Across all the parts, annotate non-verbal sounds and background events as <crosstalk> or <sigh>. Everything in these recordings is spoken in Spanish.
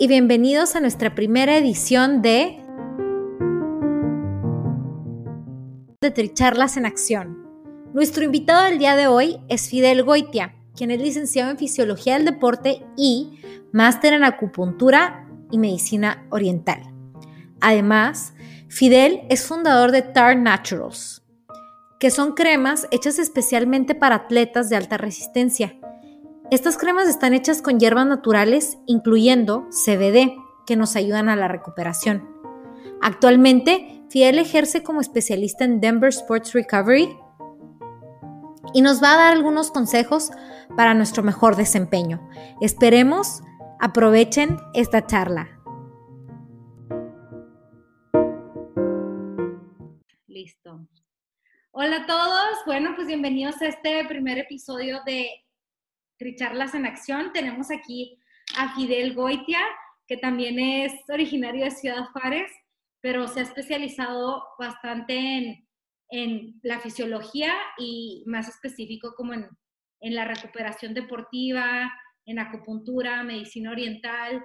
Y bienvenidos a nuestra primera edición de de Tricharlas en Acción. Nuestro invitado del día de hoy es Fidel Goitia, quien es licenciado en Fisiología del Deporte y máster en Acupuntura y Medicina Oriental. Además, Fidel es fundador de Tar Naturals, que son cremas hechas especialmente para atletas de alta resistencia estas cremas están hechas con hierbas naturales, incluyendo CBD, que nos ayudan a la recuperación. Actualmente, Fidel ejerce como especialista en Denver Sports Recovery y nos va a dar algunos consejos para nuestro mejor desempeño. Esperemos aprovechen esta charla. Listo. Hola a todos. Bueno, pues bienvenidos a este primer episodio de Tricharlas en Acción. Tenemos aquí a Fidel Goitia, que también es originario de Ciudad Juárez, pero se ha especializado bastante en, en la fisiología y más específico como en, en la recuperación deportiva, en acupuntura, medicina oriental,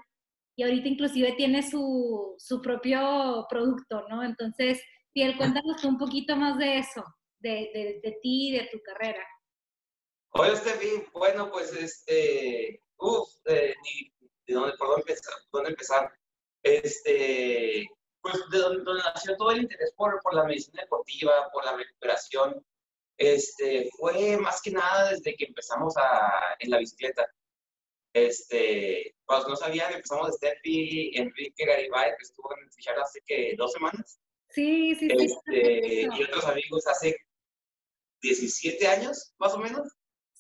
y ahorita inclusive tiene su, su propio producto, ¿no? Entonces, Fidel, cuéntanos un poquito más de eso, de, de, de ti y de tu carrera. Hola, Steffi. Bueno, pues, este, uff, eh, de dónde, por dónde empezar, dónde empezar. Este, pues, de donde, nació todo el interés por, por la medicina deportiva, por la recuperación, este, fue más que nada desde que empezamos a, en la bicicleta. Este, pues no sabían, empezamos Steffi, Enrique Garibay, que estuvo en el hace que dos semanas. Sí, sí, sí. Este, y otros amigos hace 17 años, más o menos.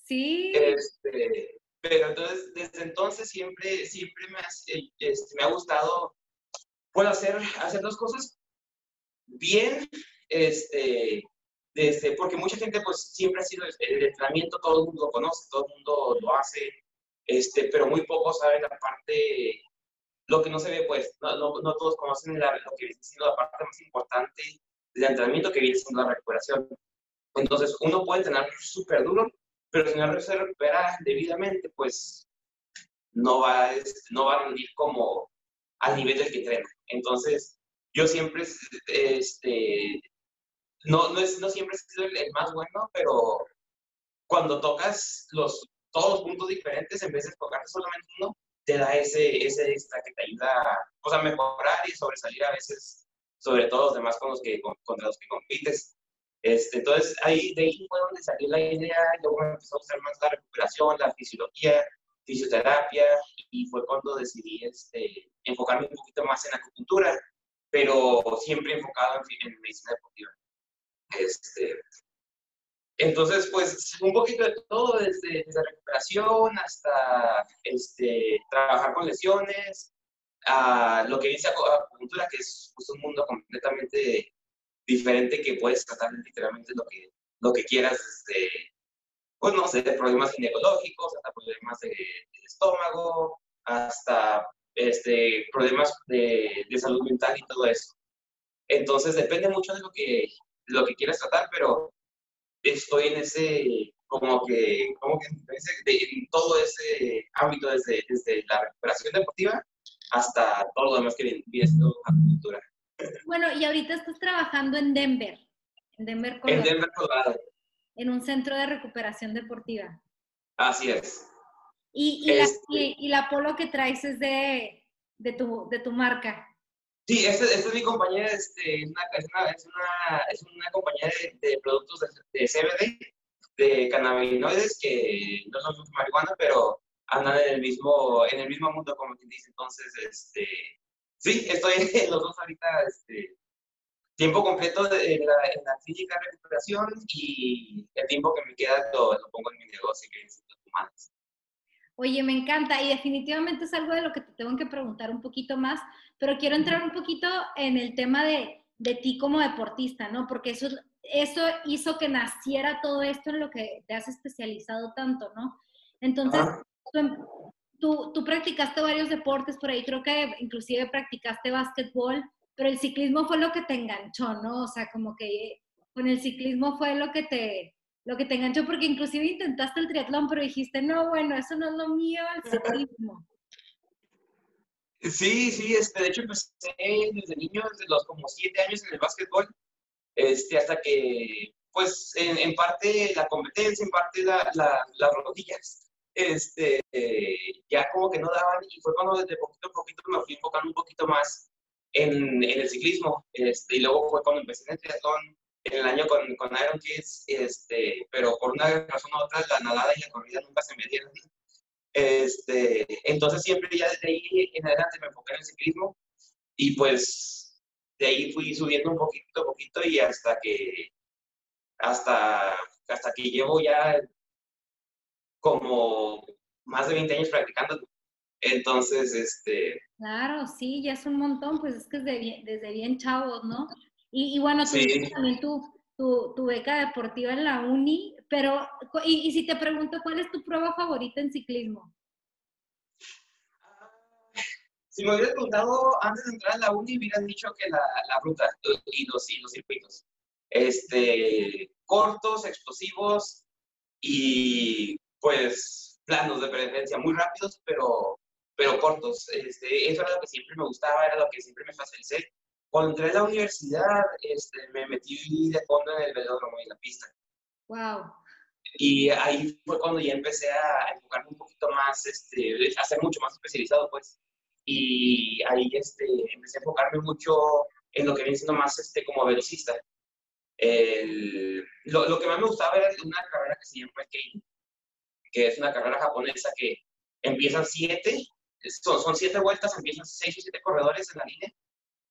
Sí. Este, pero entonces, desde entonces siempre, siempre me, eh, este, me ha gustado puedo hacer, hacer dos cosas bien, este, desde, porque mucha gente pues siempre ha sido el entrenamiento, todo el mundo lo conoce, todo el mundo lo hace, este, pero muy pocos saben la parte, lo que no se ve pues, no, no, todos conocen la, lo que viene siendo la parte más importante del entrenamiento que viene siendo la recuperación. Entonces, uno puede entrenar súper duro, pero si no recupera debidamente, pues no va, no va a rendir como al nivel del que entrena. Entonces, yo siempre, este, no, no, es, no siempre he sido el, más bueno, pero cuando tocas los, todos los puntos diferentes, en vez de tocar solamente uno, te da ese, ese extra que te ayuda a mejorar y sobresalir a veces, sobre todo los demás con los que, contra los que compites. Este, entonces, ahí, de ahí fue donde salió la idea, luego empezó a gustar más la recuperación, la fisiología, fisioterapia, y fue cuando decidí este, enfocarme un poquito más en acupuntura, pero siempre enfocado en, en medicina deportiva. Este, entonces, pues, un poquito de todo, desde, desde recuperación hasta este, trabajar con lesiones, a lo que dice acupuntura, que es pues, un mundo completamente diferente que puedes tratar literalmente lo que, lo que quieras, desde, pues no sé, de problemas ginecológicos, hasta problemas de, del estómago, hasta este, problemas de, de, salud mental y todo eso. Entonces depende mucho de lo que, lo que quieras tratar, pero estoy en ese, como que, como que en, todo ese ámbito, desde, desde la recuperación deportiva hasta todo lo demás que viene siendo cultura. Bueno, y ahorita estás trabajando en Denver, en Denver, Colorado. En Denver, Colorado. En un centro de recuperación deportiva. Así es. Y, y, la, este y, la, polo que traes es de, de, tu, de tu marca. Sí, esta, es mi compañía, este, es, una, es, una, es, una, es una compañía de, productos de, CBD, de cannabinoides, que no son marihuana, pero andan en el mismo, en el mismo mundo, como quien dice. Entonces, este, sí, estoy <laughs> los dos ahorita, este, tiempo completo en, la, en la clínica de recuperación y el tiempo que me queda lo, lo pongo en mi negocio, que es humanos. Oye, me encanta y definitivamente es algo de lo que te tengo que preguntar un poquito más, pero quiero entrar un poquito en el tema de, de ti como deportista, ¿no? Porque eso, eso hizo que naciera todo esto en lo que te has especializado tanto, ¿no? Entonces, em, tú, tú, practicaste varios deportes por ahí, creo que inclusive practicaste básquetbol, pero el ciclismo fue lo que te enganchó, ¿no? O sea, como que con el ciclismo fue lo que te, lo que te enganchó, porque inclusive intentaste el triatlón, pero dijiste, no, bueno, eso no es lo mío, el ciclismo. Sí, sí, este, de hecho empecé desde niño, desde los como siete años en el básquetbol, este, hasta que, pues, en, parte la competencia, en parte la, las rodillas, este, ya como que no daban, y fue cuando desde poquito a poquito me fui enfocando un poquito más en, en el ciclismo, este, y luego fue cuando empecé en el triatlón, en el año con, con Iron Kids, este, pero por una razón u otra, la nadada y la corrida nunca se me dieron. Este, entonces siempre ya desde ahí en adelante me enfoqué en el ciclismo y pues de ahí fui subiendo un poquito a poquito y hasta que, hasta, hasta que llevo ya como más de 20 años practicando. Entonces, este... Claro, sí, ya es un montón, pues es que desde bien, desde bien chavos, ¿no? Y, bueno, tú también tu, tu, beca deportiva en la uni, pero, y, si te pregunto, ¿cuál es tu prueba favorita en ciclismo? Si me hubieras preguntado antes de entrar a la uni, hubieras dicho que la, la ruta y los, y los circuitos. Este, cortos, explosivos y pues planos de preferencia, muy rápidos, pero, pero cortos. Este, eso era lo que siempre me gustaba, era lo que siempre me facilité cuando entré a la universidad, este, me metí de fondo en el velódromo y en la pista. Wow. Y ahí fue cuando ya empecé a enfocarme un poquito más, este, a ser mucho más especializado, pues. Y ahí este, empecé a enfocarme mucho en lo que viene siendo más este, como velocista. El, lo, lo, que más me gustaba era una carrera que se llama Keirin, que es una carrera japonesa que empiezan siete, son, son siete vueltas, empiezan seis o siete corredores en la línea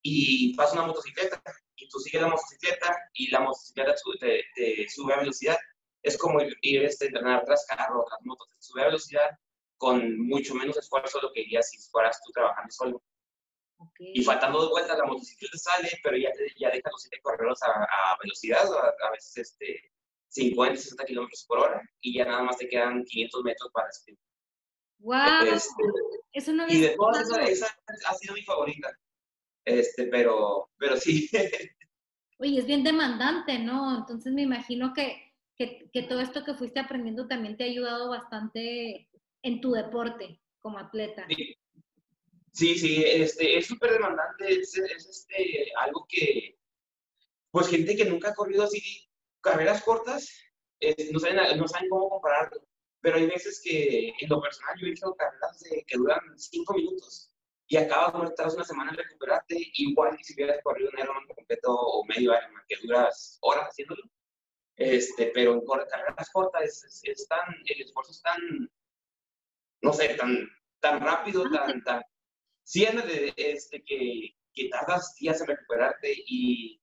y pasa una motocicleta y tú sigues la motocicleta y la motocicleta te, sube a velocidad. Es como ir, ir este, entrenar tras carro, tras motos, te sube a velocidad con mucho menos esfuerzo de lo que harías si fueras tú trabajando solo. Y faltando dos vueltas la motocicleta sale, pero ya, ya deja los siete correros a, velocidad, a, veces este, 50, 60 kilómetros por hora, y ya nada más te quedan 500 metros para sprint. ¡Wow! Este, Eso no y de todas esa ha sido mi favorita. Este, pero, pero sí. Oye, es bien demandante, ¿no? Entonces me imagino que, que, que, todo esto que fuiste aprendiendo también te ha ayudado bastante en tu deporte como atleta. Sí, sí, este, es súper demandante, es, es, este, algo que, pues gente que nunca ha corrido así carreras cortas, no, saben, no saben cómo compararlo, pero hay veces que en lo personal yo he hecho carreras de, que duran cinco minutos y acabas de estar una semana en recuperarte, igual que si hubieras corrido un Ironman completo o medio Ironman, que duras horas haciéndolo. Este, pero en carreras cortas es, es, tan, el esfuerzo es tan, no sé, tan, tan rápido, tan, tan, siempre este, que, que tardas días en recuperarte y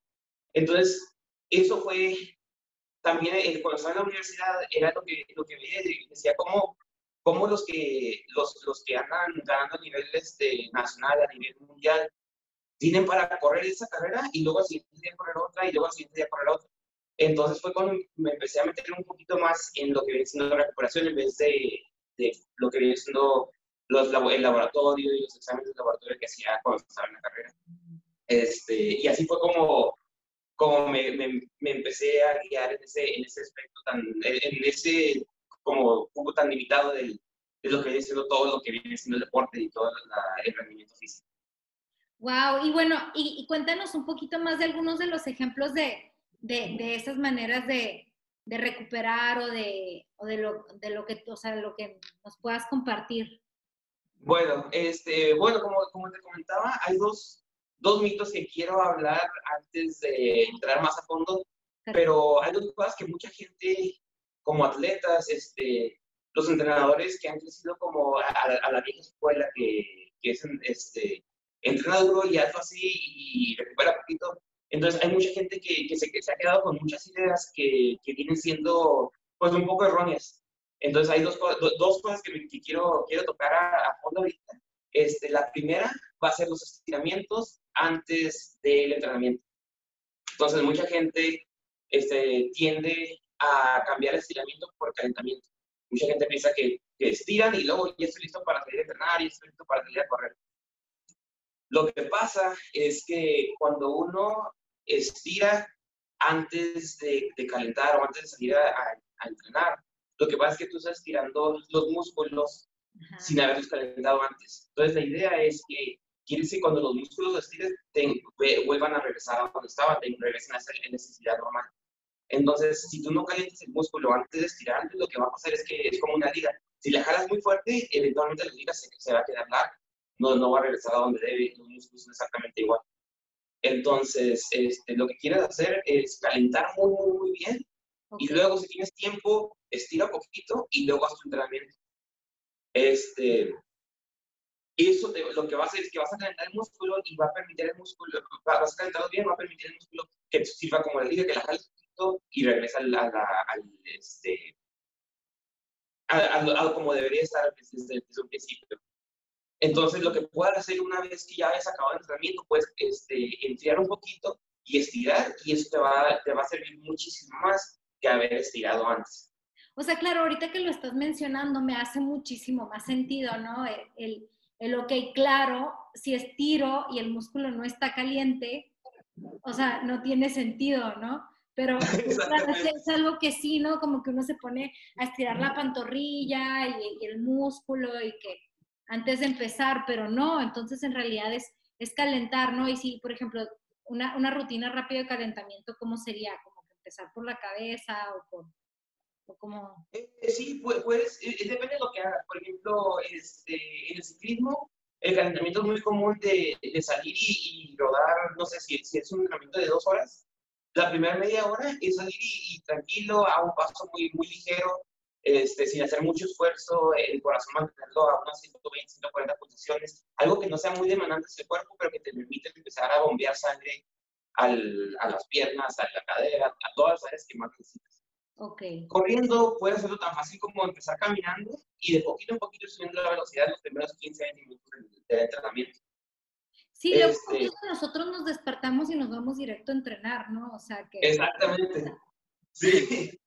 entonces eso fue también eh, cuando estaba en la universidad era lo que, lo que veía, decía cómo cómo los que, los, los que andan ganando a nivel este, nacional, a nivel mundial, tienen para correr esa carrera y luego al siguiente día correr otra y luego al siguiente día correr otra. Entonces fue cuando me empecé a meter un poquito más en lo que viene siendo la recuperación en vez de, de lo que viene siendo los, el laboratorio y los exámenes de laboratorio que hacía cuando estaba en la carrera. Este, y así fue como, como me, me, me, empecé a guiar en ese, en ese aspecto, tan, en ese como poco tan limitado de lo que viene siendo todo lo que viene siendo el deporte y todo el rendimiento físico. Wow, y bueno, y, cuéntanos un poquito más de algunos de los ejemplos de, de, de esas maneras de, de, recuperar o de, o de, lo, de lo que, o sea, lo que nos puedas compartir. Bueno, este, bueno, como, como te comentaba, hay dos, dos mitos que quiero hablar antes de entrar más a fondo, pero hay dos cosas que mucha gente, como atletas, este, los entrenadores que han crecido como a, la vieja escuela, que, que es este, entrena duro y hazlo así y recupera poquito. Entonces hay mucha gente que, que, se, que se, ha quedado con muchas ideas que, que, vienen siendo pues un poco erróneas. Entonces hay dos, dos cosas que, quiero, quiero tocar a, a fondo ahorita. Este, la primera va a ser los estiramientos antes del entrenamiento. Entonces, mucha gente este, tiende a cambiar estiramiento por calentamiento. Mucha gente piensa que, que estiran y luego ya estoy listo para salir a entrenar y estoy listo para salir a correr. Lo que pasa es que cuando uno estira antes de, calentar o antes de salir a, entrenar, lo que pasa es que tú estás estirando los músculos sin haberlos calentado antes. Entonces, la idea es que quiere decir cuando los músculos los estires, vuelvan a regresar a donde estaban, regresen a esa necesidad normal. Entonces, si tú no calientas el músculo antes de estirar, lo que va a pasar es que es como una liga. Si la jalas muy fuerte, eventualmente la liga se, se va a quedar larga. No, no va a regresar a donde debe, los músculos son exactamente igual. Entonces, este, lo que quieres hacer es calentar muy, muy, muy bien. Y luego, si tienes tiempo, estira un poquito y luego haz tu entrenamiento. Este, eso lo que va a hacer es que vas a calentar el músculo y va a permitir el músculo, vas a calentarlo bien, va a permitir el músculo que sirva como le dije, que la poquito y regresa al, al este, a, como debería estar desde, desde, un principio. Entonces, lo que puedas hacer una vez que ya hayas acabado el entrenamiento, pues este, enfriar un poquito y estirar, y eso te va, te va a servir muchísimo más que haber estirado antes. O sea, claro, ahorita que lo estás mencionando, me hace muchísimo más sentido, ¿no? El, el, ok, claro, si estiro y el músculo no está caliente, o sea, no tiene sentido, ¿no? Pero <laughs> es, algo que sí, ¿no? Como que uno se pone a estirar la pantorrilla y, el músculo y que antes de empezar, pero no, entonces en realidad es, es calentar, ¿no? Y si, por ejemplo, una, una rutina rápida de calentamiento, ¿cómo sería? Como que empezar por la cabeza o por Eh, sí, pues, depende de lo que hagas. Por ejemplo, este, en el ciclismo, el calentamiento es muy común de, salir y, rodar, no sé si, es un entrenamiento de dos horas. La primera media hora es salir y, tranquilo, a un paso muy, muy ligero, este, sin hacer mucho esfuerzo, el corazón mantenerlo a unas 120, 140 pulsaciones, algo que no sea muy demandante el cuerpo, pero que te permite empezar a bombear sangre a las piernas, a la cadera, a todas las áreas que más necesitas. Okay. Corriendo puede hacerlo tan fácil como empezar caminando y de poquito en poquito subiendo la velocidad en los primeros 15, 20 minutos del, entrenamiento. Sí, luego este nosotros nos despertamos y nos vamos directo a entrenar, ¿no? O sea que... Exactamente. Sí.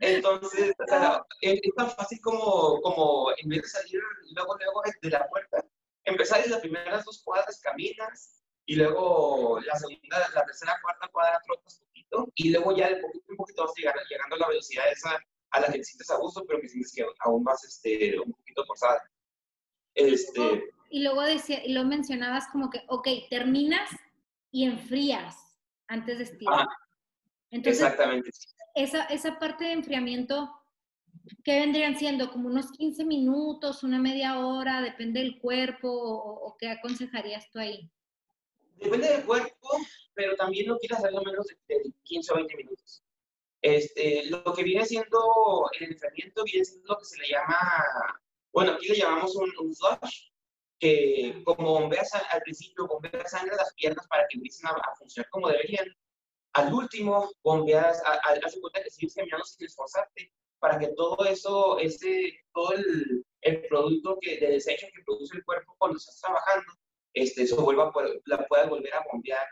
Entonces, o sea, es, tan fácil como, como en vez de salir luego, luego de la puerta, empezar y las primeras dos cuadras caminas y luego la segunda, la tercera, cuarta cuadra trotas y luego ya de poquito en poquito vas llegar, llegando a la velocidad esa a la que sientes a gusto, pero que sientes que aún vas este, un poquito forzada. Este, y luego decía, y lo mencionabas como que, ok, terminas y enfrías antes de estirar. Entonces, exactamente. Esa, esa parte de enfriamiento, ¿qué vendrían siendo? ¿Como unos 15 minutos, una media hora? ¿Depende del cuerpo? ¿O, o qué aconsejarías tú ahí? Depende del cuerpo, pero también no quieres hacerlo menos de, 15 o 20 minutos. Este, lo que viene siendo el enfriamiento viene siendo lo que se le llama, bueno, aquí le llamamos un, un flush, que como bombeas al, principio, bombeas sangre a las piernas para que empiecen a, funcionar como deberían. Al último, bombeas, al cuenta que sigues caminando sin esforzarte, para que todo eso, ese, todo el, el producto que, de desecho que produce el cuerpo cuando estás trabajando, este, eso vuelva, la puedas volver a bombear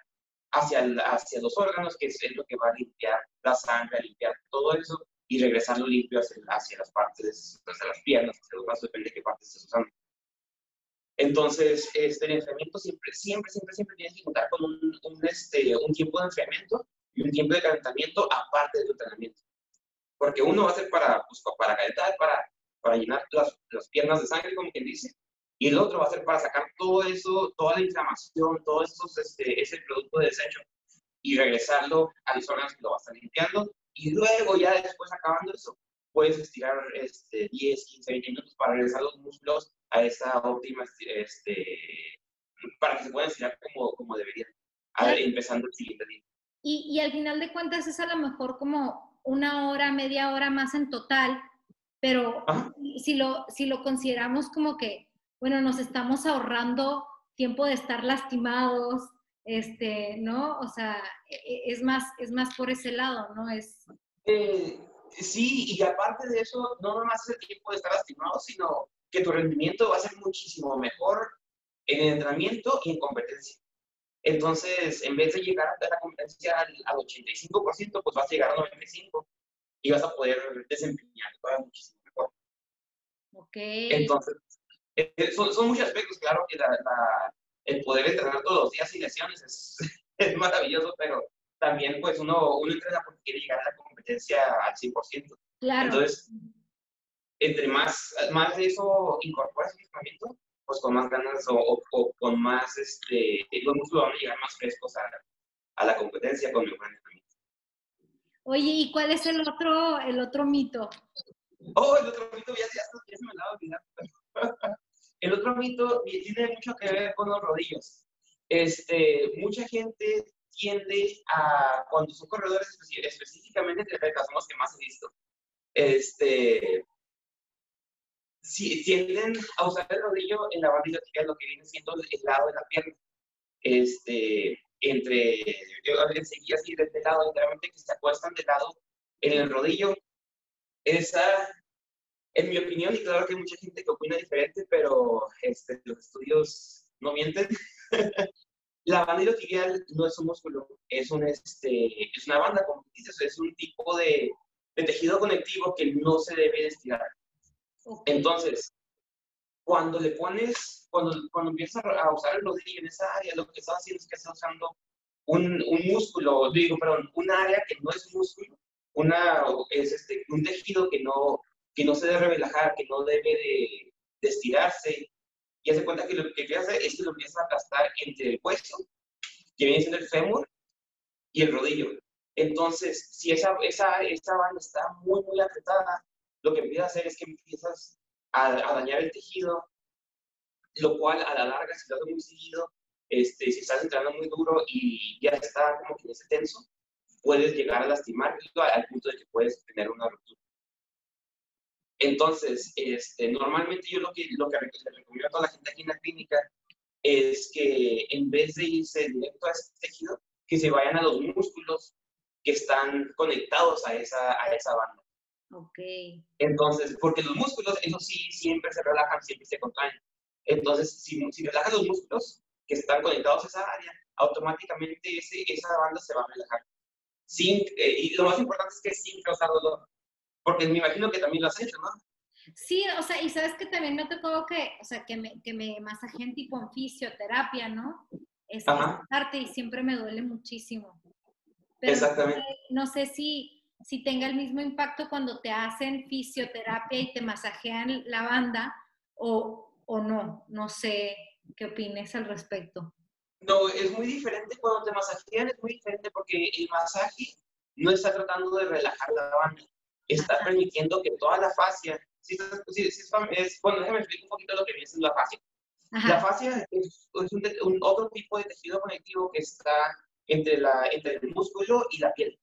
hacia, hacia los órganos, que es lo que va a limpiar la sangre, a limpiar todo eso y regresarlo limpio hacia, hacia las partes, hacia las piernas, hacia los brazos, depende de qué parte estés usando. Entonces, este, el enfriamiento siempre, siempre, siempre, siempre tienes que contar con un, un, este, un tiempo de enfriamiento y un tiempo de calentamiento aparte del entrenamiento. Porque uno va a ser para, pues, para calentar, para, para llenar las, las piernas de sangre, como quien dice, y el otro va a ser para sacar todo eso, toda la inflamación, todo eso, este, ese producto de desecho y regresarlo a los órganos que lo va a estar limpiando. Y luego, ya después, acabando eso, puedes estirar este, 10, 15, 20 minutos para regresar los músculos a esa óptima este, para que se puedan estirar como, como deberían, a ver, empezando el siguiente día. Y, y al final de cuentas es a lo mejor como una hora, media hora más en total, pero si lo, si lo consideramos como que, bueno, nos estamos ahorrando tiempo de estar lastimados, este, ¿no? O sea, e, e, es más, es más por ese lado, ¿no? Es... Eh, sí, y aparte de eso, no nomás es el tiempo de estar lastimado, sino que tu rendimiento va a ser muchísimo mejor en entrenamiento y en competencia. Entonces, en vez de llegar a la competencia al, 85%, pues vas a llegar al 95% y vas a poder desempeñar muchísimo mejor. Ok. Entonces, eh, son, son, muchos aspectos, claro que la, el poder entrenar todos los días sin lesiones es, <laughs> es maravilloso, pero también pues uno, uno entrena porque quiere llegar a la competencia al 100%. Claro. Entonces, entre más, más de eso incorporas el entrenamiento, pues con más ganas o, o, con más, este, los músculos van a llegar más frescos a, a la competencia con mejor entrenamiento. Oye, ¿y cuál es el otro, el otro mito? Oh, el otro mito, ya, ya, ya se me lo ha olvidado. <laughs> el otro mito tiene mucho que ver con los rodillos. Este, mucha gente tiende a, cuando son corredores específicamente entre son los que más he visto, este, si, tienden a usar el rodillo en la banda lo que viene siendo el lado de la pierna. Este, entre, enseguida así de este lado, literalmente que se acuestan de lado en el rodillo. Esa, en mi opinión, y claro que hay mucha gente que opina diferente, pero este, los estudios no mienten. <laughs> la banda iliotibial no es un músculo, es, un, este, es una banda, como dices, es un tipo de, de tejido conectivo que no se debe de estirar. Entonces, cuando le pones, cuando, cuando empiezas a usar el rodillo en esa área, lo que estás haciendo es que estás usando un, un músculo, digo, perdón, un área que no es músculo, una, es este, un tejido que no, que no se debe relajar, que no debe de, estirarse. Y hace cuenta que lo que hace es que lo empieza a aplastar entre el hueso, que viene siendo el fémur, y el rodillo. Entonces, si esa, esa, esa banda está muy, muy apretada, lo que empieza a hacer es que empiezas a, dañar el tejido, lo cual a la larga, si lo haces muy seguido, este, si estás entrando muy duro y ya está como que ese tenso, puedes llegar a lastimar al punto de que puedes tener una ruptura. Entonces, este, normalmente yo lo que, lo que recomiendo a toda la gente aquí en la clínica es que en vez de irse directo a ese tejido, que se vayan a los músculos que están conectados a esa, a esa banda. Ok. Entonces, porque los músculos, eso sí, siempre se relajan, siempre se contraen. Entonces, si, si relajas los músculos que están conectados a esa área, automáticamente ese, esa banda se va a relajar. Sin, eh, y lo más importante es que sin causar dolor. Porque me imagino que también lo has hecho, ¿no? Sí, o sea, y sabes que también me tocó que, o sea, que me, que me masajen tipo en fisioterapia, ¿no? Es parte y siempre me duele muchísimo. Exactamente. no sé si, si tenga el mismo impacto cuando te hacen fisioterapia y te masajean la banda o, o no. No sé qué opines al respecto. No, es muy diferente cuando te masajean, es muy diferente porque el masaje no está tratando de relajar la banda, está permitiendo que toda la fascia, si, es, bueno, déjame explicar un poquito lo que viene siendo la fascia. La fascia es, un, otro tipo de tejido conectivo que está entre, la, entre el músculo y la piel.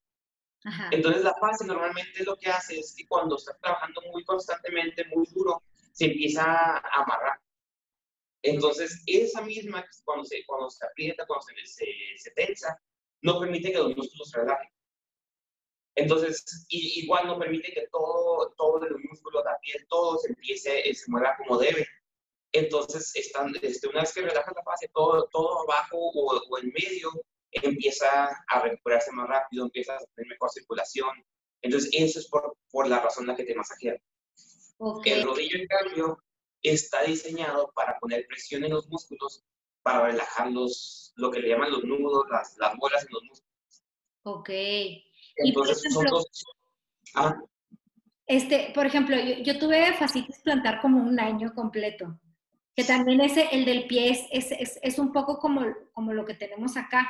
Entonces la fase normalmente lo que hace es que cuando estás trabajando muy constantemente, muy duro, se empieza a amarrar. Entonces esa misma, cuando se, cuando se aprieta, cuando se, se, tensa, no permite que los músculos se relajen. Entonces, igual no permite que todo, todo el músculo, la piel, todo se empiece, se mueva como debe. Entonces, están, este, una vez que relajas la fase, todo, todo abajo o, o en medio empieza a recuperarse más rápido, empieza a tener mejor circulación. Entonces, eso es por, por la razón la que te masajean. El rodillo, en cambio, está diseñado para poner presión en los músculos, para relajar los, lo que le llaman los nudos, las, las bolas en los músculos. Ok. Entonces, son dos... Ah. Este, por ejemplo, yo, yo tuve fascitis plantar como un año completo, que también ese, el del pie es, es, es, un poco como, como lo que tenemos acá.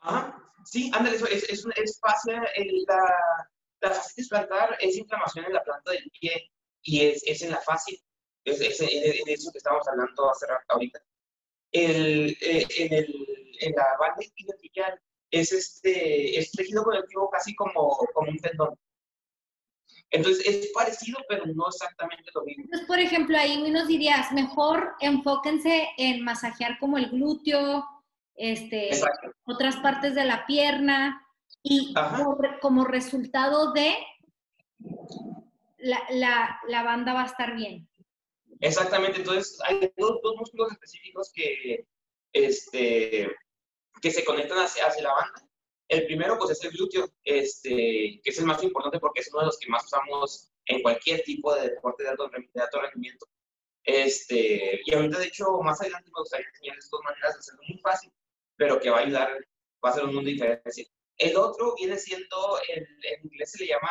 Ajá, sí, ándale, eso es, es, es fascia, la, la fascitis plantar es inflamación en la planta del pie y es, es en la fascia, es, es, en eso que estábamos hablando hace rato ahorita. el, eh, en, el, en la banda isquiotibial es, este, es tejido conectivo casi como, como un tendón. Entonces es parecido, pero no exactamente lo mismo. Entonces, por ejemplo, ahí nos dirías, mejor enfóquense en masajear como el glúteo, este, otras partes de la pierna, y como, resultado de la, la, la, banda va a estar bien. Exactamente, entonces hay dos, dos músculos específicos que, este, que se conectan hacia, hacia la banda. El primero, pues, es el glúteo, este, que es el más importante porque es uno de los que más usamos en cualquier tipo de deporte de alto, de alto rendimiento. Este, y ahorita, de hecho, más adelante me gustaría enseñarles dos maneras de hacerlo muy fácil, pero que va a ayudar, va a ser un mundo diferente. El otro viene siendo, en, inglés se le llama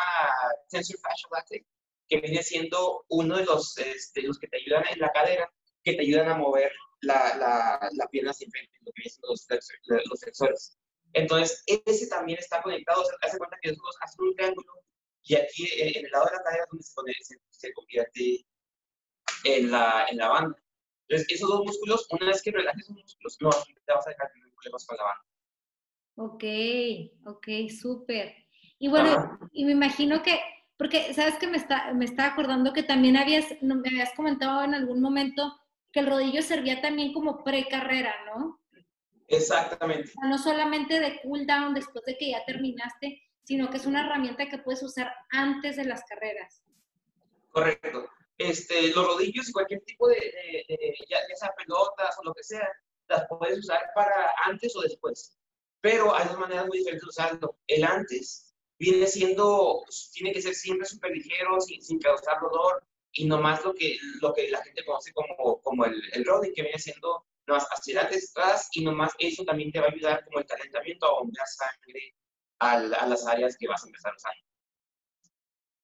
tensor fascial latex, que viene siendo uno de los, este, los que te ayudan en la cadera, que te ayudan a mover la, la, la pierna hacia enfrente, lo que siendo los, los flexores. Entonces, ese también está conectado, o sea, hace cuenta que nosotros un triángulo y aquí eh, en el lado de la cadera es donde se, se, convierte en la, en la banda. Entonces, esos dos músculos, una vez que relajes esos músculos, no te vas a dejar tener problemas con la banda. Ok, ok, súper. Y bueno, y me imagino que, porque sabes que me está, me está acordando que también habías, me habías comentado en algún momento que el rodillo servía también como pre-carrera, ¿no? Exactamente. O sea, no solamente de cool down después de que ya terminaste, sino que es una herramienta que puedes usar antes de las carreras. Correcto. Este, los rodillos y cualquier tipo de, ya, ya sea pelotas o lo que sea, las puedes usar para antes o después pero hay dos maneras muy diferentes de usarlo. El antes viene siendo, tiene que ser siempre súper ligero, sin, sin, causar dolor, y nomás lo que, lo que la gente conoce como, como el, el rodding, que viene siendo nomás hacia atrás, y nomás eso también te va a ayudar como el calentamiento a bombear sangre a, a las áreas que vas a empezar usando.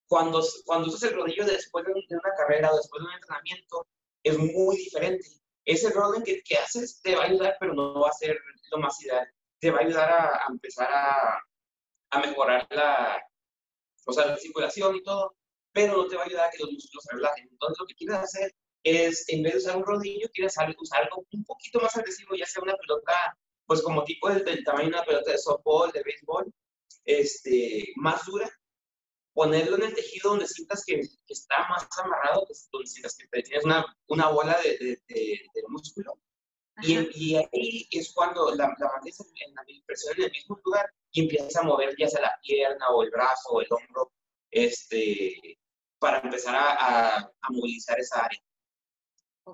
Cuando, cuando usas el rodillo después de, una carrera o después de un entrenamiento, es muy diferente. Ese rodding que, que haces te va a ayudar, pero no va a ser lo más ideal te va a ayudar a, empezar a, a, mejorar la, o sea, la circulación y todo, pero no te va a ayudar a que los músculos se relajen. Entonces, lo que quieres hacer es, en vez de usar un rodillo, quieres usar algo un poquito más agresivo, ya sea una pelota, pues como tipo del, del tamaño de una pelota de softball, de béisbol, este, más dura, ponerlo en el tejido donde sientas que, está más amarrado, donde sientas que tienes una, una bola de, de, de músculo, y, ahí es cuando la, la mantienes en la presión en el mismo lugar y empiezas a mover ya sea la pierna o el brazo o el hombro este, para empezar a, a, movilizar esa área.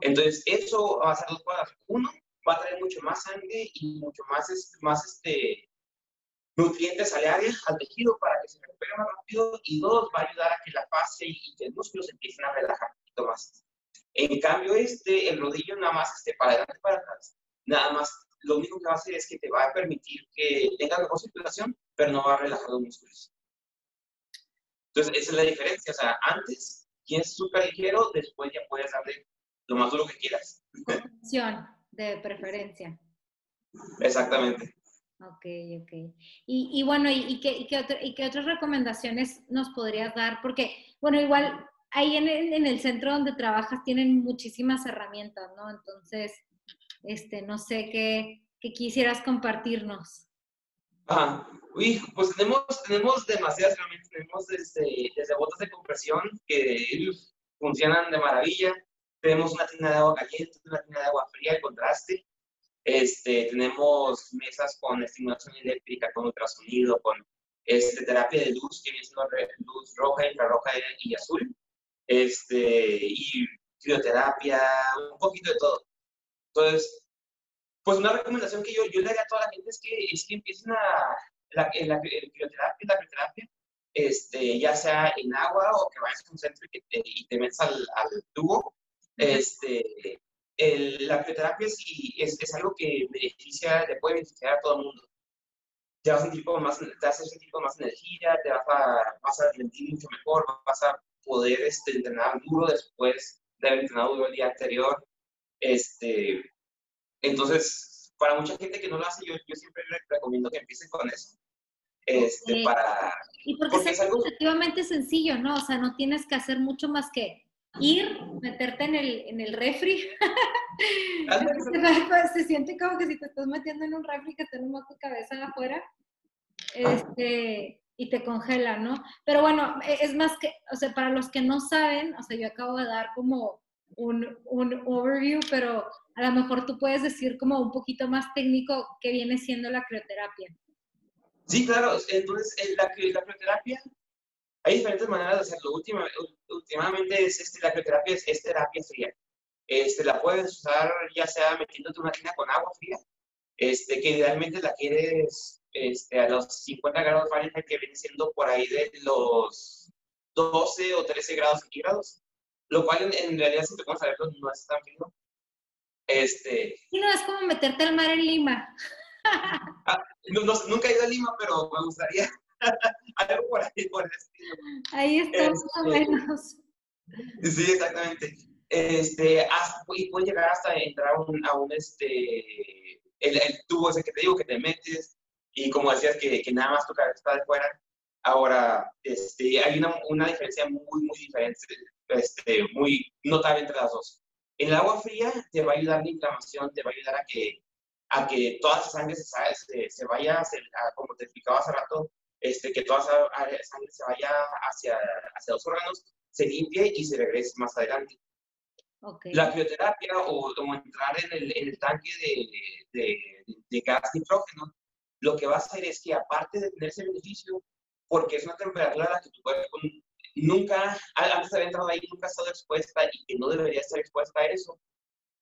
Entonces, eso va a ser dos cosas. Uno, va a traer mucho más sangre y mucho más, más este, nutrientes al área, al tejido, para que se recupere más rápido. Y dos, va a ayudar a que la y, y que el músculo se empiecen a relajar un poquito más. En cambio, este, el rodillo nada más este, para adelante para atrás. Nada más, lo único que va a hacer es que te va a permitir que tengas mejor circulación, pero no va a relajar los músculos. Entonces, esa es la diferencia. O sea, antes tienes súper ligero, después ya puedes darle lo más duro que quieras. De preferencia. Exactamente. Ok, ok. Y, y bueno, ¿y, y, qué, y, qué ¿y qué otras recomendaciones nos podrías dar? Porque, bueno, igual ahí en el, en el, centro donde trabajas tienen muchísimas herramientas, ¿no? Entonces, este, no sé qué, qué quisieras compartirnos. Ah, uy, pues tenemos, tenemos demasiadas herramientas. Tenemos desde, desde botas de compresión que funcionan de maravilla. Tenemos una tina de agua caliente, una tina de agua fría, el contraste. Este, tenemos mesas con estimulación eléctrica, con ultrasonido, con este, terapia de luz, que viene siendo luz roja, infrarroja y azul este, y crioterapia, un poquito de todo. Entonces, pues una recomendación que yo, yo le haría a toda la gente es que, es que empiecen a, la, la, crioterapia, la crioterapia, este, ya sea en agua o que vayas a un centro y, te, y te metas al, al tubo. Este, el, la crioterapia sí, es, es, algo que beneficia, le puede beneficiar a todo el mundo. Te vas a sentir más, te vas a sentir con más energía, te vas a, vas a sentir mucho mejor, vas a poder este, entrenar duro después de haber entrenado duro el día anterior. Este, entonces, para mucha gente que no lo hace, yo, yo siempre les recomiendo que empiecen con eso. Este, para, y porque, es algo relativamente sencillo, ¿no? O sea, no tienes que hacer mucho más que ir, meterte en el, en el refri. <laughs> se siente como que si te estás metiendo en un refri que en tu cabeza afuera. Este, y te congela, ¿no? Pero bueno, e, es más que, o sea, para los que no saben, o sea, yo acabo de dar como un, un overview, pero a lo mejor tú puedes decir como un poquito más técnico qué viene siendo la crioterapia. Sí, claro. Entonces, la, la crioterapia, hay diferentes maneras de hacerlo. Última, últimamente, es, este, la crioterapia es, terapia fría. Este, la puedes usar ya sea metiéndote una tina con agua fría, este, que idealmente la quieres este, a los 50 grados Fahrenheit, que viene siendo por ahí de los 12 o 13 grados centígrados, lo cual en, realidad, si te pones a verlo, no es tan frío. Este, y no, es como meterte al mar en Lima. <laughs> Ah, nunca he ido a Lima, pero me gustaría <laughs> algo por ahí, por. Ahí está, más o este, menos. Sí, exactamente. Este, y puede llegar hasta entrar a un, a un este, el, el, tubo ese que te digo que te metes, y como decías que, que nada más tu cabeza está de fuera. Ahora, este, hay una, una diferencia muy, muy diferente, este, muy notable entre las dos. El agua fría te va a ayudar a la inflamación, te va a ayudar a que, a que toda esa sangre se, se, vaya, como te explicaba hace rato, este, que toda esa sangre se vaya hacia, hacia los órganos, se limpie y se regrese más adelante. Okay. La crioterapia o, entrar en el, en el tanque de, de, de, gas nitrógeno, lo que va a hacer es que aparte de tener ese beneficio, porque es una temperatura a la que tu cuerpo nunca, antes de haber entrado ahí, nunca ha estado expuesta y que no debería estar expuesta a eso,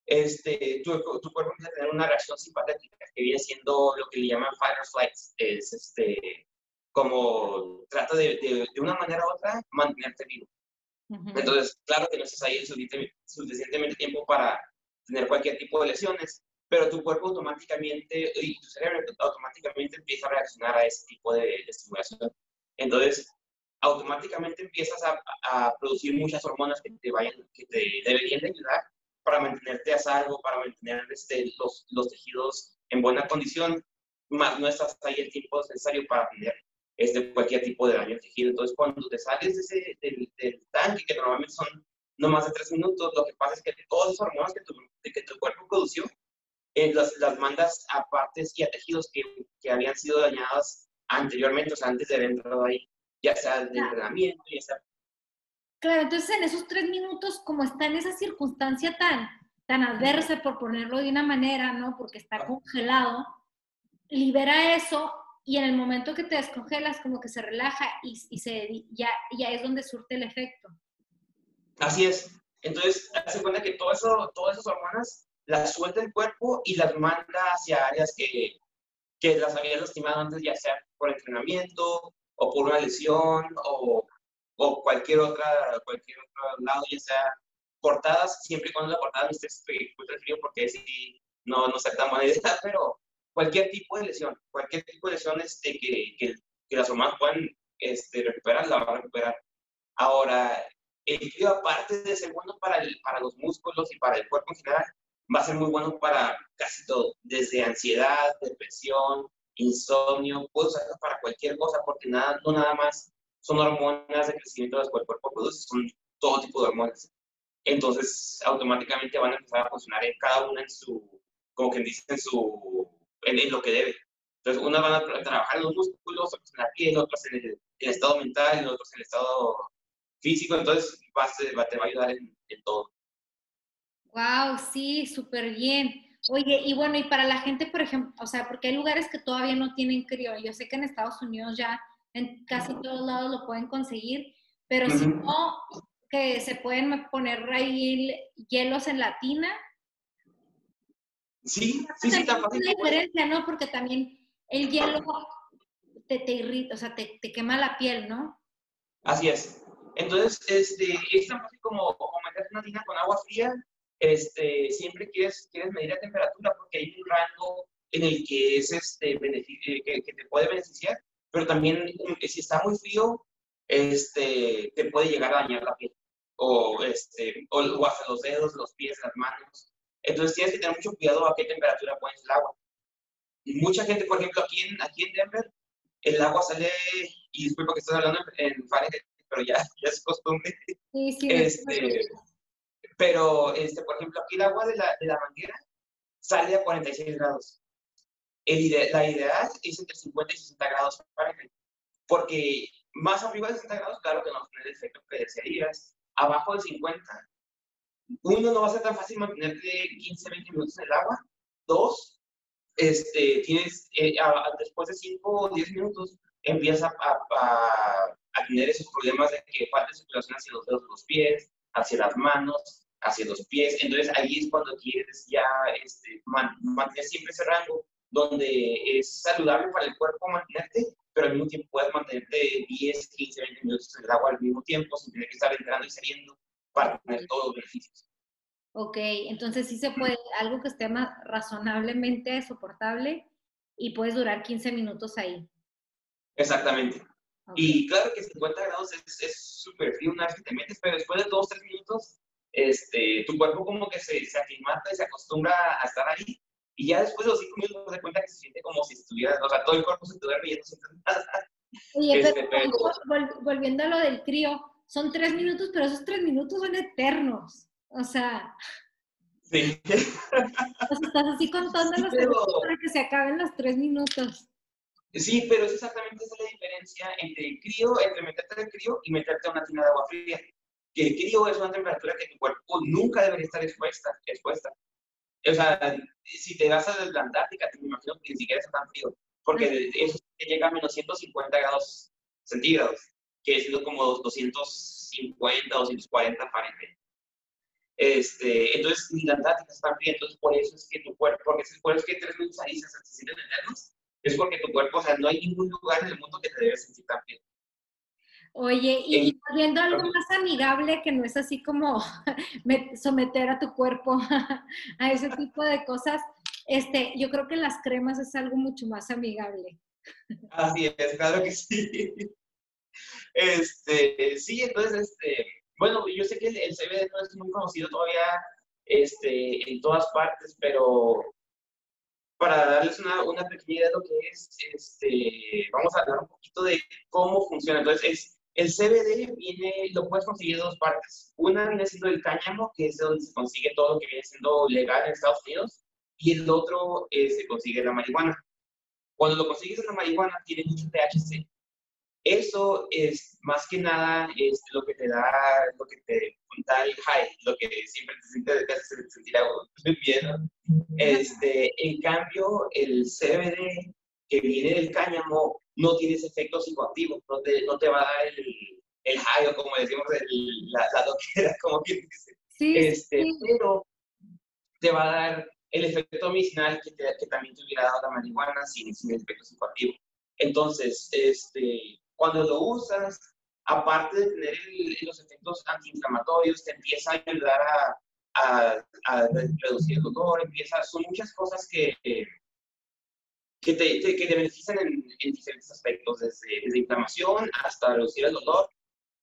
este, tu, tu, cuerpo empieza a tener una reacción simpática que viene siendo lo que le llaman fight or flight. Es este, como trata de, de, una manera u otra mantenerte vivo. Entonces, claro que no estás ahí suficientemente, suficientemente tiempo para tener cualquier tipo de lesiones, pero tu cuerpo automáticamente y tu cerebro automáticamente empieza a reaccionar a ese tipo de, de estimulación. Entonces, automáticamente empiezas a, a, producir muchas hormonas que te, vayan, que te deberían de ayudar para mantenerte a salvo, para mantener este, los, los tejidos en buena condición, más no estás ahí el tiempo necesario para tener este, cualquier tipo de daño al tejido. Entonces, cuando te sales de ese, del, del, tanque, que normalmente son no más de tres minutos, lo que pasa es que todas esas hormonas que tu, que tu cuerpo produció, eh, las, las, mandas a partes y a tejidos que, que habían sido dañadas anteriormente, o sea, antes de haber entrado ahí ya sea de entrenamiento, ya sea... Claro, entonces en esos tres minutos, como está en esa circunstancia tan, tan adversa, por ponerlo de una manera, ¿no? Porque está congelado, libera eso y en el momento que te descongelas, como que se relaja y, y se, ya, ya es donde surte el efecto. Así es. Entonces, hace cuenta que todo eso, todas esas hormonas las suelta el cuerpo y las manda hacia áreas que, que las había lastimado antes, ya sea por entrenamiento o por una lesión o, o cualquier, otra, cualquier otro lado, ya sea cortadas, siempre y cuando la cortada no esté el frío, porque si no, no sea tan buena <laughs> idea, pero cualquier tipo de lesión, cualquier tipo de lesión este, que, que, que las hormonas puedan este, recuperar, la van a recuperar. Ahora, el frío, aparte de ser bueno para, el, para los músculos y para el cuerpo en general, va a ser muy bueno para casi todo, desde ansiedad, depresión, insomnio, puedo usarlo para cualquier cosa, porque nada, no nada más son hormonas de crecimiento las que el cuerpo produce, son todo tipo de hormonas. Entonces, automáticamente van a empezar a funcionar en cada una en su, como quien dice, en, su, en, lo que debe. Entonces, unas van a trabajar en los músculos, otras en la piel, otras en el, estado mental, otras en el estado físico, entonces va, te va a ayudar en, en todo. Wow, sí, súper bien. Oye, y bueno, y para la gente, por ejemplo, o sea, porque hay lugares que todavía no tienen crío. Yo sé que en Estados Unidos ya en casi todos lados lo pueden conseguir, pero si no, que se pueden poner ahí hielos en la tina. Sí, sí, sí, está fácil. diferencia, ¿no? Porque también el hielo te, te irrita, o sea, te, te, quema la piel, ¿no? Así es. Entonces, este, es tan fácil como, como meter una tina con agua fría este, siempre quieres, quieres medir la temperatura porque hay un rango en el que, es este, eh, que, que, te puede beneficiar, pero también eh, si está muy frío, este, te puede llegar a dañar la piel o, este, o, hasta los dedos, los pies, las manos. Entonces tienes que tener mucho cuidado a qué temperatura pones el agua. Mucha gente, por ejemplo, aquí en, aquí en Denver, el agua sale, y disculpa que estás hablando en Fahrenheit, pero ya, <laughs> ya es costumbre. Sí, sí. Este, pero, este, por ejemplo, aquí el agua de la, de la manguera sale a 46 grados. El la ideal es entre 50 y 60 grados Fahrenheit, porque más arriba de 60 grados, claro que no tiene el efecto que desearías. Abajo de 50, uno, no va a ser tan fácil mantenerte 15, 20 minutos en el agua. Dos, este, tienes, eh, después de 5 o 10 minutos, empieza a, a, a, tener esos problemas de que falta circulación hacia los dedos de los pies, hacia las manos, hacia los pies. Entonces ahí es cuando quieres ya este, mantener siempre ese rango donde es saludable para el cuerpo mantenerte, pero al mismo tiempo puedes mantenerte 10, 15, 20 minutos en el agua al mismo tiempo sin tener que estar entrando y saliendo para tener todos los beneficios. Ok, entonces sí se puede, algo que esté más razonablemente soportable y puedes durar 15 minutos ahí. Exactamente. Y claro que 50 grados es súper frío una vez que te metes, pero después de 2, 3 minutos, este, tu cuerpo como que se, se aclimata y se acostumbra a estar ahí. Y ya después de los 5 minutos te das cuenta que se siente como si estuviera, o sea, todo el cuerpo se te duerme y no sientes nada. Oye, este, pero, volviendo a lo del crío, son 3 minutos, pero esos 3 minutos son eternos. O sea... Sí. O sea, estás así contando los pero... para que se acaben los 3 minutos. Sí, pero es exactamente esa la diferencia entre el crío, entre meterte el crío y meterte a una tina de agua fría. Que el crío es una temperatura que tu cuerpo nunca debería estar expuesta. expuesta. O sea, si te vas a la Antártica, te imagino que ni siquiera está tan frío, porque eso llega a menos 150 grados centígrados, que es como 250, 240 Fahrenheit. Este, entonces, ni la Antártica está fría, entonces por eso es que tu cuerpo, porque es por eso que tres minutos ahí se sienten eternos, es porque tu cuerpo, o sea, no hay ningún lugar en el mundo que te debe sentir tan bien. Oye, y viendo algo más amigable que no es así como <laughs> someter a tu cuerpo <laughs> a ese tipo de cosas, este, yo creo que las cremas es algo mucho más amigable. Así es, claro que sí. <laughs> Este, sí, entonces, este, bueno, yo sé que el, el CBD no es muy conocido todavía este, en todas partes, pero para darles una, una, pequeña idea de lo que es, este, vamos a hablar un poquito de cómo funciona. Entonces, es, el CBD viene, lo puedes conseguir de dos partes. Una viene siendo el cáñamo, que es donde se consigue todo lo que viene siendo legal en Estados Unidos, y el otro eh, se consigue la marihuana. Cuando lo consigues en la marihuana, tiene mucho THC. Eso es más que nada es lo que te da, lo que te da el high, lo que siempre te, siente, te hace sentir algo <laughs> bien. Este, en cambio, el CBD que viene del cáñamo no tiene ese efecto psicoactivo, no te, no te va a dar el, el high como decimos, el, la, la loquera, <laughs> como quien dice. Sí, este, sí. Pero te va a dar el efecto medicinal que, te, que también te hubiera dado la marihuana sin, sin el efecto psicoactivo. Entonces, este, cuando lo usas, aparte de tener el, los efectos antiinflamatorios, te empieza a ayudar a, a, a, reducir el dolor, empieza, son muchas cosas que, que te, te, que te benefician en, en, diferentes aspectos, desde, desde, inflamación hasta reducir el dolor.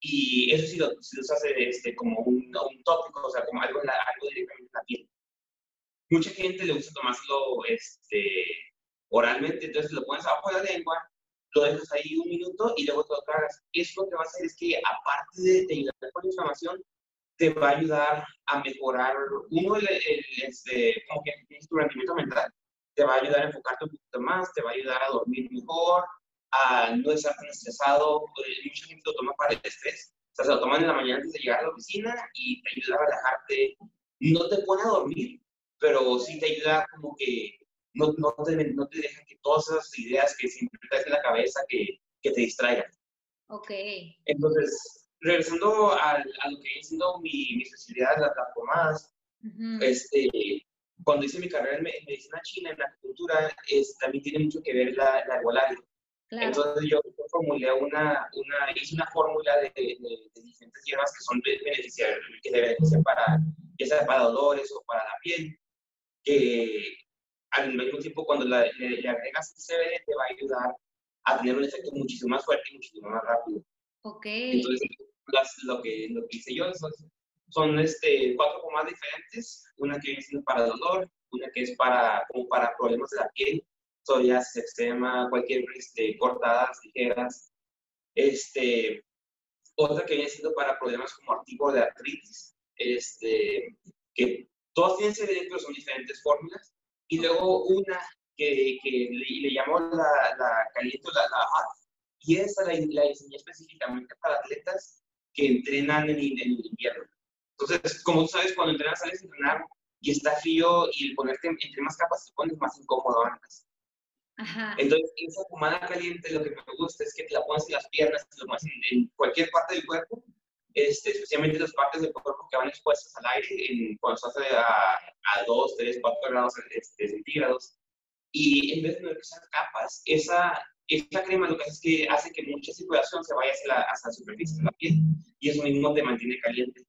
Y eso sí lo, sí lo hace este, como un, un, tópico, o sea, como algo, la, algo directamente en la piel. Mucha gente le gusta tomárselo este, oralmente, entonces lo pones abajo de la lengua, lo dejas ahí un minuto y luego te lo tragas. Eso lo que va a hacer es que, aparte de, de ayudar con la inflamación, te va a ayudar a mejorar, uno, el, el, este, como que tu rendimiento mental te va a ayudar a enfocarte un poquito más, te va a ayudar a dormir mejor, a no estar tan estresado. Eh, mucha gente lo toma para el estrés. O sea, se lo toman en la mañana antes de llegar a la oficina y te ayuda a relajarte. No te pone a dormir, pero sí te ayuda como que no, no, te, no te deja que todas esas ideas que siempre traes en la cabeza que, que te distraigan. Ok. Entonces, regresando a, a lo que viene siendo mi, mi especialidad, las, las pomadas, uh -huh. este, cuando hice mi carrera en, medicina china, en la acupuntura, es, también tiene mucho que ver la, la herbolaria. Claro. Entonces yo formulé una, una, hice una fórmula de, de, de, diferentes hierbas que son beneficiar, que te benefician para, ya sea para dolores o para la piel, que al mismo tiempo cuando la, le, le, agregas CBD te va a ayudar a tener un efecto muchísimo más fuerte y muchísimo más rápido. Ok. Entonces, las, lo, que, lo que hice yo es son este, cuatro pomadas diferentes, una que siendo para dolor, una que es para, como para problemas de la piel, psoriasis extrema, cualquier este, cortadas, tijeras, este, otra que viene siendo para problemas como artículo de artritis, este, que todas tienen CBD, pero son diferentes fórmulas. Y luego una que, que le, le, llamó la, la la, la y esa la, la, diseñé específicamente para atletas que entrenan en, en, invierno. Entonces, como tú sabes, cuando entrenas, sales a entrenar y está frío y ponerte entre más capas te pones más incómodo antes. Ajá. Entonces, esa pomada caliente lo que me gusta es que te la pones en las piernas, te lo pones en, en cualquier parte del cuerpo este, especialmente las partes del cuerpo que van expuestas al aire en, cuando estás a, a 2, 3, 4 grados este, centígrados. Y en vez de usar capas, esa, esa crema lo que hace es que hace que mucha circulación se vaya hacia la, hacia la superficie de la piel y eso mismo te mantiene caliente.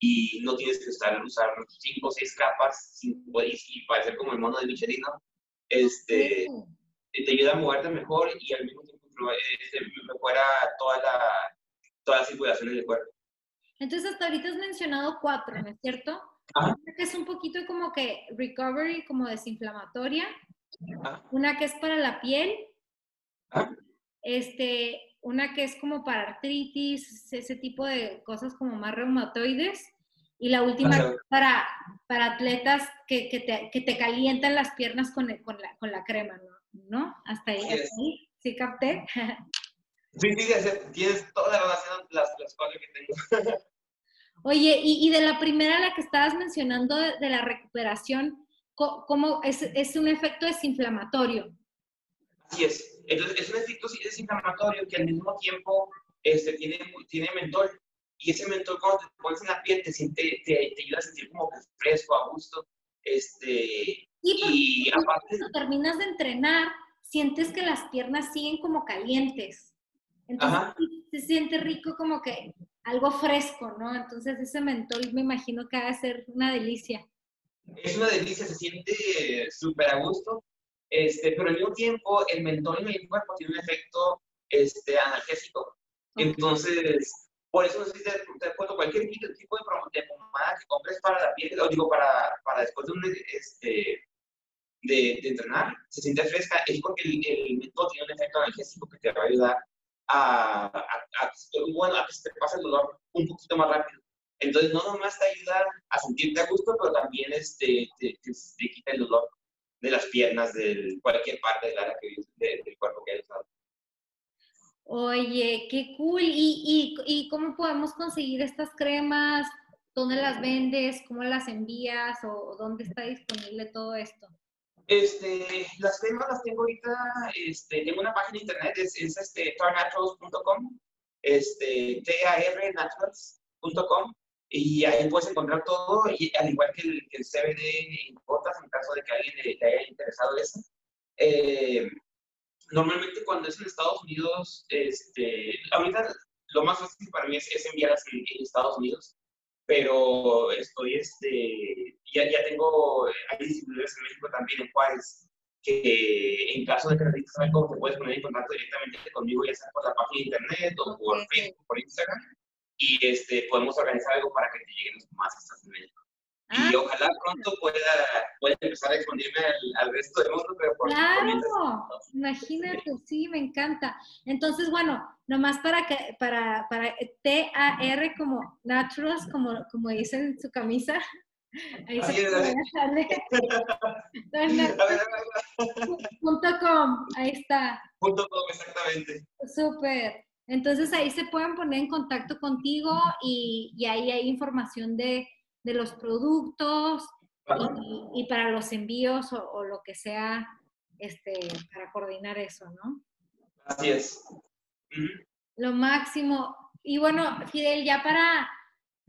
Y no tienes que estar usar 5 o 6 capas sin, y, y parecer como el mono de Michelino. Este, te ayuda a moverte mejor y al mismo tiempo este, mejora toda la, toda la circulación del cuerpo. Entonces, hasta ahorita has mencionado cuatro, ¿no es cierto? Una que es un poquito como que recovery, como desinflamatoria. Una que es para la piel. Este, una que es como para artritis, ese tipo de cosas como más reumatoides. Y la última para, para atletas que, que, te, que, te, calientan las piernas con, con, la, con la crema, ¿no? ¿no? Hasta ahí, hasta ahí. ¿Sí capté? Sí, sí, tienes toda la relación las, las cuatro que tengo. <laughs> Oye, y, y, de la primera, la que estabas mencionando de, la recuperación, ¿cómo es, es, un efecto desinflamatorio? Así es. Entonces, es un efecto desinflamatorio que al mismo tiempo este, tiene, tiene mentol. Y ese mentol, cuando te pones en la piel, te, siente, te, te ayuda a sentir como que fresco, a gusto. Este, y aparte... Cuando terminas de entrenar, sientes que las piernas siguen como calientes. Entonces se siente rico como que algo fresco, ¿no? Entonces ese mentol me imagino que va a ser una delicia. Es una delicia, se siente súper a gusto, este, pero al mismo tiempo el mentol en el cuerpo tiene un efecto este, analgésico. Entonces, por eso no sé si te, te acuerdo, cualquier tipo de, pomada que compres para la piel, o digo, para, para después de, un, este, de, de, entrenar, se siente fresca, es porque el, el mentol tiene un efecto analgésico que te va a ayudar a, a, bueno, a que se te pase el dolor un poquito más rápido. Entonces, no nomás te ayuda a sentirte a gusto, pero también este, te, te, quita el dolor de las piernas, de cualquier parte del área que, de, del cuerpo que hayas usado. Oye, qué cool. ¿Y, y, ¿Y cómo podemos conseguir estas cremas? ¿Dónde las vendes? ¿Cómo las envías? ¿O dónde está disponible todo esto? Este, las cremas las tengo ahorita, este, tengo una página de internet, es, es este, tarnaturals.com, este, tarnaturals.com, y ahí puedes encontrar todo, y, al igual que el, que el CBD en gotas, en caso de que alguien le, haya interesado eso. Eh, normalmente cuando es en Estados Unidos, este, ahorita lo más fácil para mí es, es enviarlas en, en Estados Unidos pero estoy, este, ya, ya tengo, hay distribuidores en México también, en Juárez, que en caso de que necesites cómo te puedes poner en contacto directamente conmigo, ya sea por la página de internet o por Facebook, por Instagram, y este, podemos organizar algo para que te lleguen más estas en México. Y ah, ojalá pronto pueda, pueda empezar a exponerme al, al, resto del mundo, pero por Claro, imagínate, sí, me encanta. Entonces, bueno, nomás para que, para, para T-A-R como naturals, como, como dicen en su camisa. Ahí se Punto com, ahí está. Punto com, exactamente. Súper. Entonces ahí se pueden poner en contacto contigo y, y ahí hay información de de los productos y, y, para los envíos o, o, lo que sea este, para coordinar eso, ¿no? Así es. Lo máximo. Y bueno, Fidel, ya para,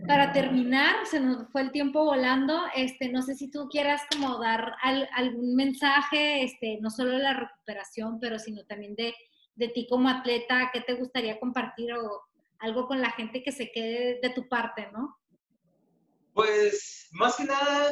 para terminar, se nos fue el tiempo volando, este, no sé si tú quieras como dar al, algún mensaje, este, no solo de la recuperación, pero sino también de, de ti como atleta, ¿qué te gustaría compartir o algo con la gente que se quede de tu parte, ¿no? Pues más que nada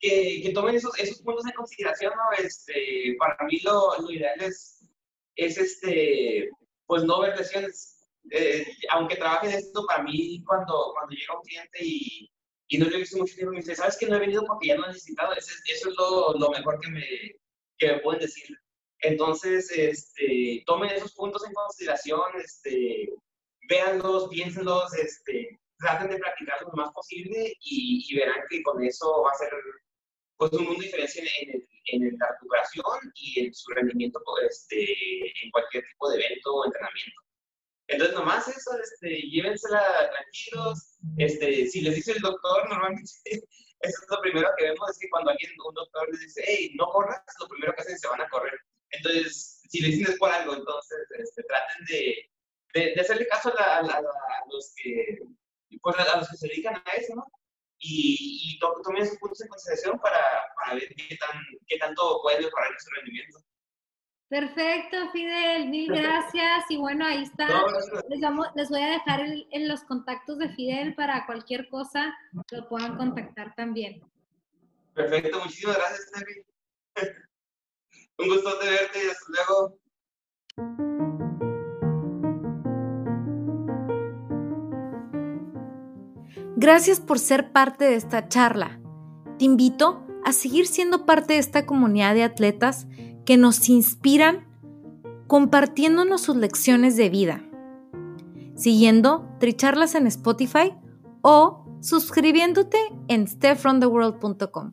que, que tomen esos, esos, puntos en consideración, ¿no? Este, para mí lo, lo ideal es, es, este, pues no ver lesiones. Eh, aunque trabaje en esto, para mí cuando, cuando llega un cliente y, y no le he visto mucho tiempo, me dice, ¿sabes que no he venido porque ya no he necesitado? Eso, eso es lo, lo, mejor que me, que me pueden decir. Entonces, este, tomen esos puntos en consideración, este, véanlos, piénsenlos, este, traten de practicarlos lo más posible y, verán que con eso va a ser pues, un mundo diferencia en, en, la recuperación y en su rendimiento este, en cualquier tipo de evento o entrenamiento. Entonces, nomás eso, este, llévensela tranquilos. Este, si les dice el doctor, <laughs> normalmente eso es lo primero que vemos, es que cuando alguien, un doctor les dice, hey, no corras, lo primero que hacen es se van a correr. Entonces, si les dicen por algo, entonces este, traten de, de, hacerle caso a, a, los que, pues, a los que se dedican a eso, ¿no? Y, y tomen esos puntos en consideración para, para ver qué, tan, qué tanto puede mejorar su rendimiento. Perfecto, Fidel, mil gracias. Y bueno, ahí está. les, vamos, les, voy a dejar en los contactos de Fidel para cualquier cosa que lo puedan contactar también. Perfecto, muchísimas gracias, Steffi. Un gusto de verte y hasta luego. Gracias por ser parte de esta charla. Te invito a seguir siendo parte de esta comunidad de atletas que nos inspiran compartiéndonos sus lecciones de vida, siguiendo Tricharlas en Spotify o suscribiéndote en stepfromtheworld.com.